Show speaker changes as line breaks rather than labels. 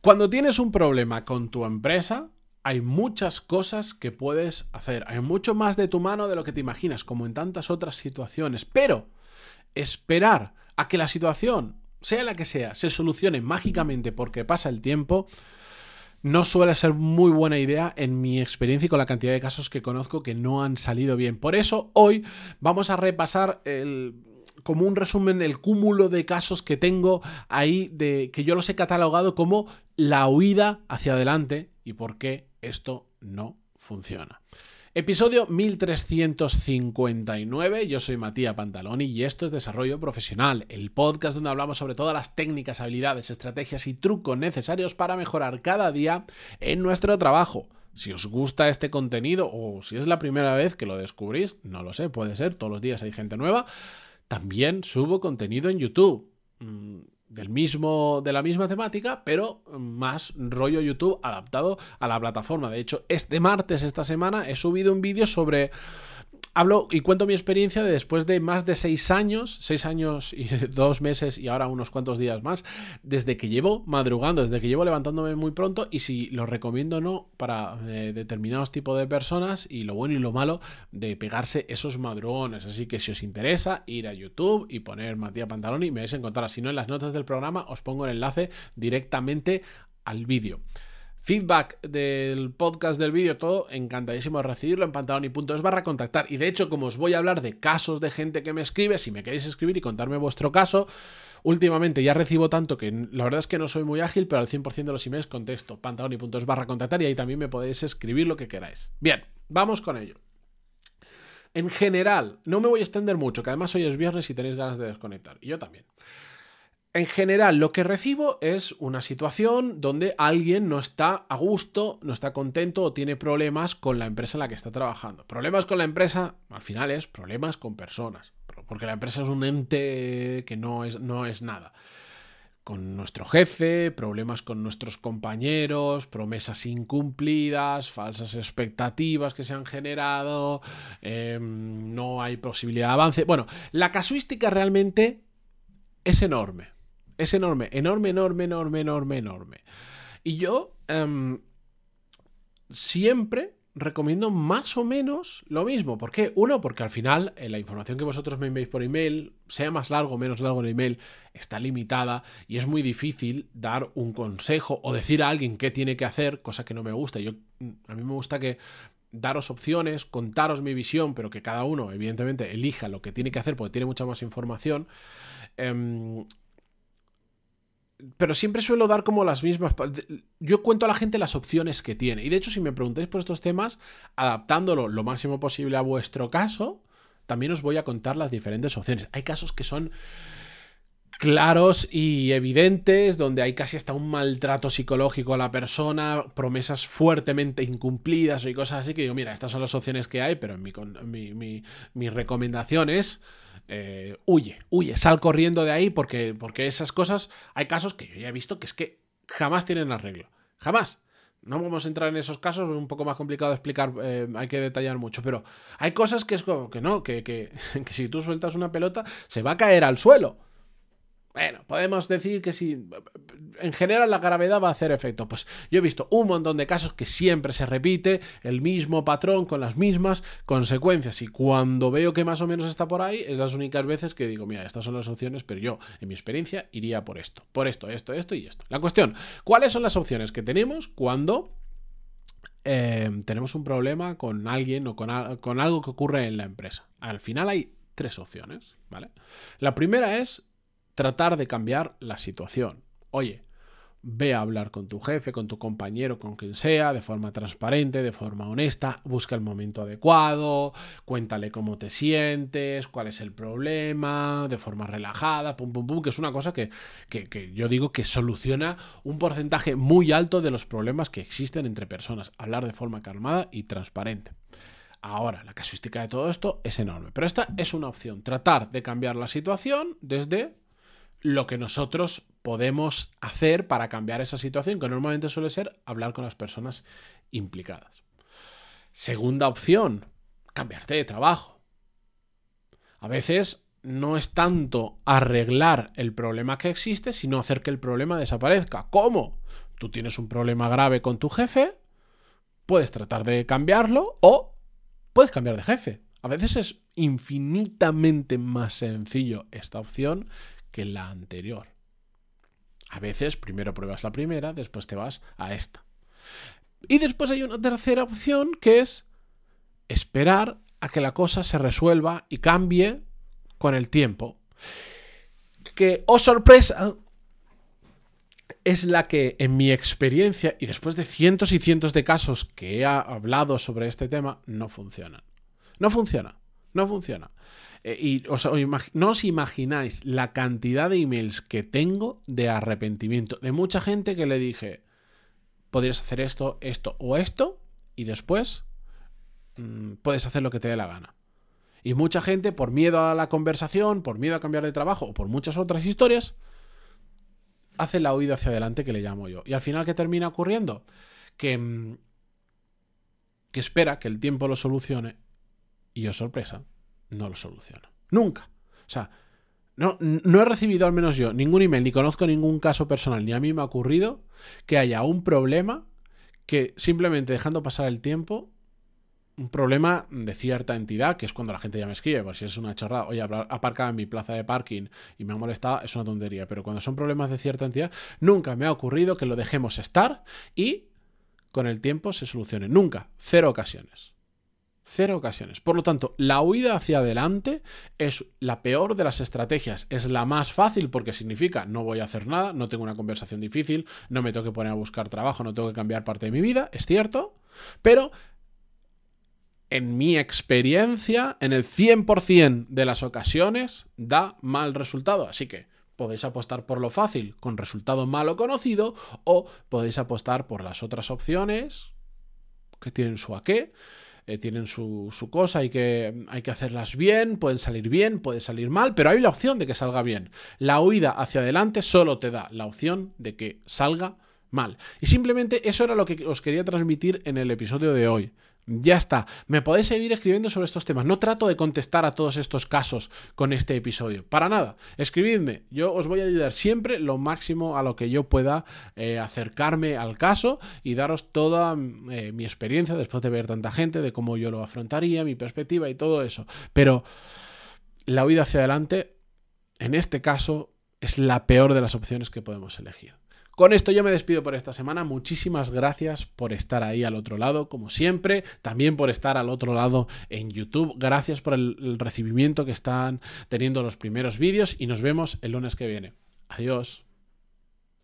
Cuando tienes un problema con tu empresa, hay muchas cosas que puedes hacer. Hay mucho más de tu mano de lo que te imaginas, como en tantas otras situaciones. Pero esperar a que la situación, sea la que sea, se solucione mágicamente porque pasa el tiempo, no suele ser muy buena idea en mi experiencia y con la cantidad de casos que conozco que no han salido bien. Por eso hoy vamos a repasar el, como un resumen el cúmulo de casos que tengo ahí de que yo los he catalogado como la huida hacia adelante y por qué esto no funciona. Episodio 1359, yo soy Matías Pantaloni y esto es Desarrollo Profesional, el podcast donde hablamos sobre todas las técnicas, habilidades, estrategias y trucos necesarios para mejorar cada día en nuestro trabajo. Si os gusta este contenido o si es la primera vez que lo descubrís, no lo sé, puede ser, todos los días hay gente nueva, también subo contenido en YouTube mm, del mismo, de la misma temática, pero más rollo YouTube adaptado a la plataforma. De hecho, este martes, esta semana, he subido un vídeo sobre hablo y cuento mi experiencia de después de más de seis años, seis años y dos meses y ahora unos cuantos días más, desde que llevo madrugando, desde que llevo levantándome muy pronto y si lo recomiendo o no para eh, determinados tipos de personas y lo bueno y lo malo de pegarse esos madrugones. Así que si os interesa, ir a YouTube y poner Matías Pantaloni y me vais a encontrar. Si no, en las notas del programa os pongo el enlace directamente al vídeo. Feedback del podcast, del vídeo, todo, encantadísimo de recibirlo en pantaloni.es barra contactar. Y de hecho, como os voy a hablar de casos de gente que me escribe, si me queréis escribir y contarme vuestro caso, últimamente ya recibo tanto que la verdad es que no soy muy ágil, pero al 100% de los emails contesto pantaloni.es barra contactar y ahí también me podéis escribir lo que queráis. Bien, vamos con ello. En general, no me voy a extender mucho, que además hoy es viernes y tenéis ganas de desconectar. Y yo también. En general, lo que recibo es una situación donde alguien no está a gusto, no está contento o tiene problemas con la empresa en la que está trabajando. Problemas con la empresa, al final es problemas con personas, porque la empresa es un ente que no es, no es nada. Con nuestro jefe, problemas con nuestros compañeros, promesas incumplidas, falsas expectativas que se han generado, em, no hay posibilidad de avance. Bueno, la casuística realmente es enorme. Es enorme, enorme, enorme, enorme, enorme, enorme. Y yo em, siempre recomiendo más o menos lo mismo. ¿Por qué? Uno, porque al final eh, la información que vosotros me enviáis por email, sea más largo o menos largo el email, está limitada y es muy difícil dar un consejo o decir a alguien qué tiene que hacer, cosa que no me gusta. Yo, a mí me gusta que daros opciones, contaros mi visión, pero que cada uno, evidentemente, elija lo que tiene que hacer porque tiene mucha más información. Em, pero siempre suelo dar como las mismas. Yo cuento a la gente las opciones que tiene. Y de hecho, si me preguntáis por estos temas, adaptándolo lo máximo posible a vuestro caso, también os voy a contar las diferentes opciones. Hay casos que son claros y evidentes, donde hay casi hasta un maltrato psicológico a la persona, promesas fuertemente incumplidas y cosas así, que digo, mira, estas son las opciones que hay, pero mi, mi, mi, mi recomendación es eh, huye, huye, sal corriendo de ahí porque, porque esas cosas, hay casos que yo ya he visto que es que jamás tienen arreglo, jamás. No vamos a entrar en esos casos, es un poco más complicado de explicar, eh, hay que detallar mucho, pero hay cosas que es como que no, que, que, que si tú sueltas una pelota se va a caer al suelo. Bueno, podemos decir que si en general la gravedad va a hacer efecto. Pues yo he visto un montón de casos que siempre se repite el mismo patrón con las mismas consecuencias. Y cuando veo que más o menos está por ahí, es las únicas veces que digo, mira, estas son las opciones, pero yo, en mi experiencia, iría por esto, por esto, esto, esto y esto. La cuestión, ¿cuáles son las opciones que tenemos cuando eh, tenemos un problema con alguien o con, con algo que ocurre en la empresa? Al final hay tres opciones, ¿vale? La primera es tratar de cambiar la situación. Oye, ve a hablar con tu jefe, con tu compañero, con quien sea, de forma transparente, de forma honesta, busca el momento adecuado, cuéntale cómo te sientes, cuál es el problema, de forma relajada, pum, pum, pum, que es una cosa que, que yo digo que soluciona un porcentaje muy alto de los problemas que existen entre personas. Hablar de forma calmada y transparente. Ahora, la casuística de todo esto es enorme, pero esta es una opción, tratar de cambiar la situación desde lo que nosotros podemos hacer para cambiar esa situación, que normalmente suele ser hablar con las personas implicadas. Segunda opción, cambiarte de trabajo. A veces no es tanto arreglar el problema que existe, sino hacer que el problema desaparezca. ¿Cómo? tú tienes un problema grave con tu jefe, puedes tratar de cambiarlo o puedes cambiar de jefe. A veces es infinitamente más sencillo esta opción la anterior. A veces primero pruebas la primera, después te vas a esta. Y después hay una tercera opción que es esperar a que la cosa se resuelva y cambie con el tiempo. Que, oh sorpresa, es la que en mi experiencia y después de cientos y cientos de casos que he hablado sobre este tema, no funcionan. No funciona, no funciona. Eh, y no os imagináis la cantidad de emails que tengo de arrepentimiento. De mucha gente que le dije, podrías hacer esto, esto o esto, y después mm, puedes hacer lo que te dé la gana. Y mucha gente, por miedo a la conversación, por miedo a cambiar de trabajo o por muchas otras historias, hace la huida hacia adelante que le llamo yo. Y al final, ¿qué termina ocurriendo? Que, mm, que espera que el tiempo lo solucione y, yo, sorpresa, no lo soluciona. Nunca. O sea, no, no he recibido, al menos yo, ningún email, ni conozco ningún caso personal, ni a mí me ha ocurrido que haya un problema que simplemente dejando pasar el tiempo un problema de cierta entidad, que es cuando la gente ya me escribe, por si es una chorrada, oye, aparcado en mi plaza de parking y me ha molestado, es una tontería, pero cuando son problemas de cierta entidad, nunca me ha ocurrido que lo dejemos estar y con el tiempo se solucione. Nunca, cero ocasiones. Cero ocasiones. Por lo tanto, la huida hacia adelante es la peor de las estrategias. Es la más fácil porque significa no voy a hacer nada, no tengo una conversación difícil, no me tengo que poner a buscar trabajo, no tengo que cambiar parte de mi vida, es cierto. Pero en mi experiencia, en el 100% de las ocasiones, da mal resultado. Así que podéis apostar por lo fácil con resultado malo conocido o podéis apostar por las otras opciones que tienen su aqué eh, tienen su, cosa, hay que, hay que hacerlas bien, pueden salir bien, puede salir mal, pero hay la opción de que salga bien. La huida hacia adelante solo te da la opción de que salga mal. Y simplemente eso era lo que os quería transmitir en el episodio de hoy. Ya está. Me podéis seguir escribiendo sobre estos temas. No trato de contestar a todos estos casos con este episodio. Para nada. Escribidme. Yo os voy a ayudar siempre lo máximo a lo que yo pueda eh, acercarme al caso y daros toda eh, mi experiencia después de ver tanta gente, de cómo yo lo afrontaría, mi perspectiva y todo eso. Pero la huida hacia adelante, en este caso, es la peor de las opciones que podemos elegir. Con esto yo me despido por esta semana. Muchísimas gracias por estar ahí al otro lado, como siempre. También por estar al otro lado en YouTube. Gracias por el, recibimiento que están teniendo los primeros vídeos y nos vemos el lunes que viene. Adiós.